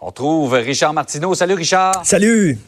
On trouve Richard Martineau. Salut Richard. Salut.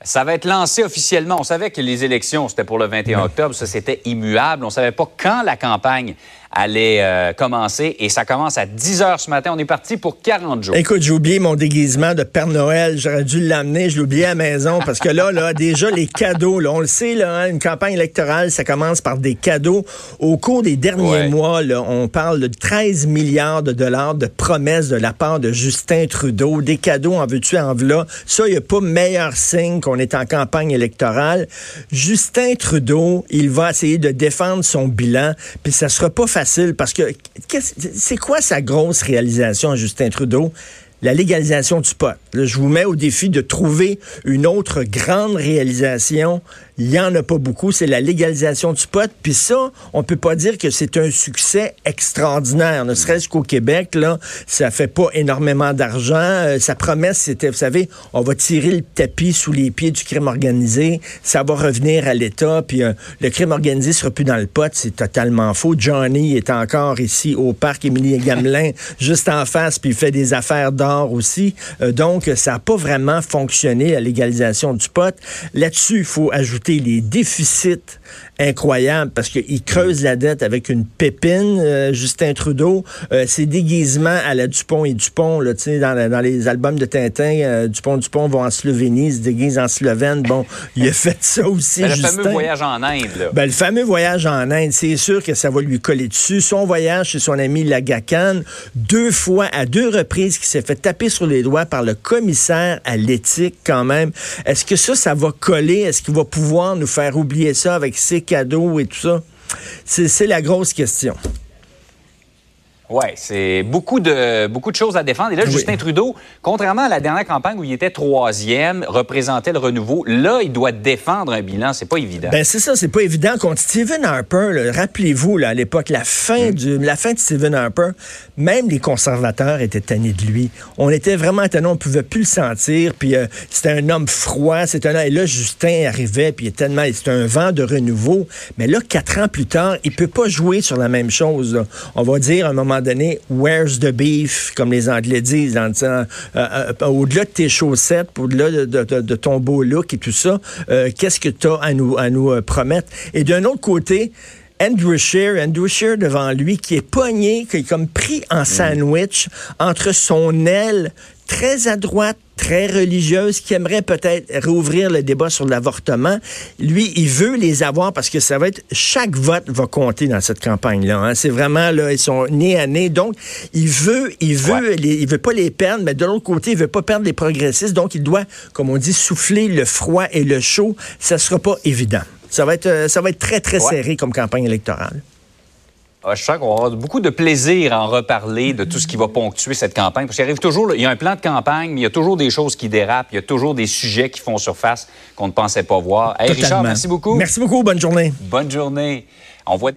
Ça va être lancé officiellement. On savait que les élections, c'était pour le 21 octobre. Ça, c'était immuable. On ne savait pas quand la campagne allait euh, commencer et ça commence à 10 heures ce matin. On est parti pour 40 jours. Écoute, j'ai oublié mon déguisement de Père Noël. J'aurais dû l'amener. Je l'ai oublié à la maison parce que là, là, déjà, les cadeaux, là, on le sait, là, hein, une campagne électorale, ça commence par des cadeaux. Au cours des derniers mois, là, on parle de 13 milliards de dollars de promesses de la part de Justin Trudeau. Des cadeaux en veux-tu, en voilà. Ça, il n'y a pas meilleur signe qu'on est en campagne électorale. Justin Trudeau, il va essayer de défendre son bilan, puis ça sera pas facile parce que c'est quoi sa grosse réalisation, Justin Trudeau? La légalisation du pot. je vous mets au défi de trouver une autre grande réalisation il n'y en a pas beaucoup. C'est la légalisation du pot. Puis ça, on peut pas dire que c'est un succès extraordinaire. Ne serait-ce qu'au Québec, là, ça fait pas énormément d'argent. Euh, sa promesse, c'était, vous savez, on va tirer le tapis sous les pieds du crime organisé. Ça va revenir à l'État. Puis euh, le crime organisé sera plus dans le pot. C'est totalement faux. Johnny est encore ici au parc Émilie Gamelin, juste en face, puis il fait des affaires d'or aussi. Euh, donc, ça n'a pas vraiment fonctionné, la légalisation du pot. Là-dessus, il faut ajouter les déficits incroyables parce qu'il creuse la dette avec une pépine, euh, Justin Trudeau. Euh, ses déguisements à la Dupont et Dupont, là, dans, dans les albums de Tintin, euh, Dupont Dupont vont en Slovénie, se déguise en slovène. Bon, il a fait ça aussi. Ben, le fameux voyage en Inde. Là. Ben, le fameux voyage en Inde, c'est sûr que ça va lui coller dessus. Son voyage chez son ami Lagacan, deux fois, à deux reprises, qui s'est fait taper sur les doigts par le commissaire à l'éthique quand même. Est-ce que ça, ça va coller? Est-ce qu'il va pouvoir nous faire oublier ça avec ses cadeaux et tout ça? C'est la grosse question. Oui, c'est beaucoup de, beaucoup de choses à défendre. Et là, Justin Trudeau, contrairement à la dernière campagne où il était troisième, représentait le renouveau, là, il doit défendre un bilan. C'est pas évident. Ben, c'est ça, c'est pas évident. Contre Stephen Harper, rappelez-vous, à l'époque, la, fin mm. du, la fin de Stephen Harper, même les conservateurs étaient tannés de lui. On était vraiment tannés, on pouvait plus le sentir. Puis euh, c'était un homme froid. C'était un, et là, Justin arrivait, puis tellement, c'était un vent de renouveau. Mais là, quatre ans plus tard, il peut pas jouer sur la même chose. On va dire à un moment donné, where's the beef, comme les Anglais disent, en disant, euh, euh, au-delà de tes chaussettes, au-delà de, ton beau look et tout ça, euh, qu'est-ce que tu as à nous promettre? Et d'un autre côté, Andrew Scheer, Andrew Scheer devant lui, qui est pogné, qui est comme pris en mm. sandwich entre son aile très à droite, très religieuse, qui aimerait peut-être rouvrir le débat sur l'avortement. Lui, il veut les avoir parce que ça va être chaque vote va compter dans cette campagne-là. Hein. C'est vraiment là, ils sont nés à nez. Donc, il veut, il veut, il veut pas les perdre, mais de l'autre côté, il veut pas perdre les progressistes. Donc, il doit, comme on dit, souffler le froid et le chaud. Ça sera pas évident. Ça va être, euh, ça va être très, très serré comme campagne électorale. Ah, je sens qu'on va avoir beaucoup de plaisir à en reparler de tout ce qui va ponctuer cette campagne. Parce qu'il arrive toujours, il y a un plan de campagne, mais il y a toujours des choses qui dérapent, il y a toujours des sujets qui font surface qu'on ne pensait pas voir. Hey, Richard, merci beaucoup. Merci beaucoup. Bonne journée. Bonne journée. On voit.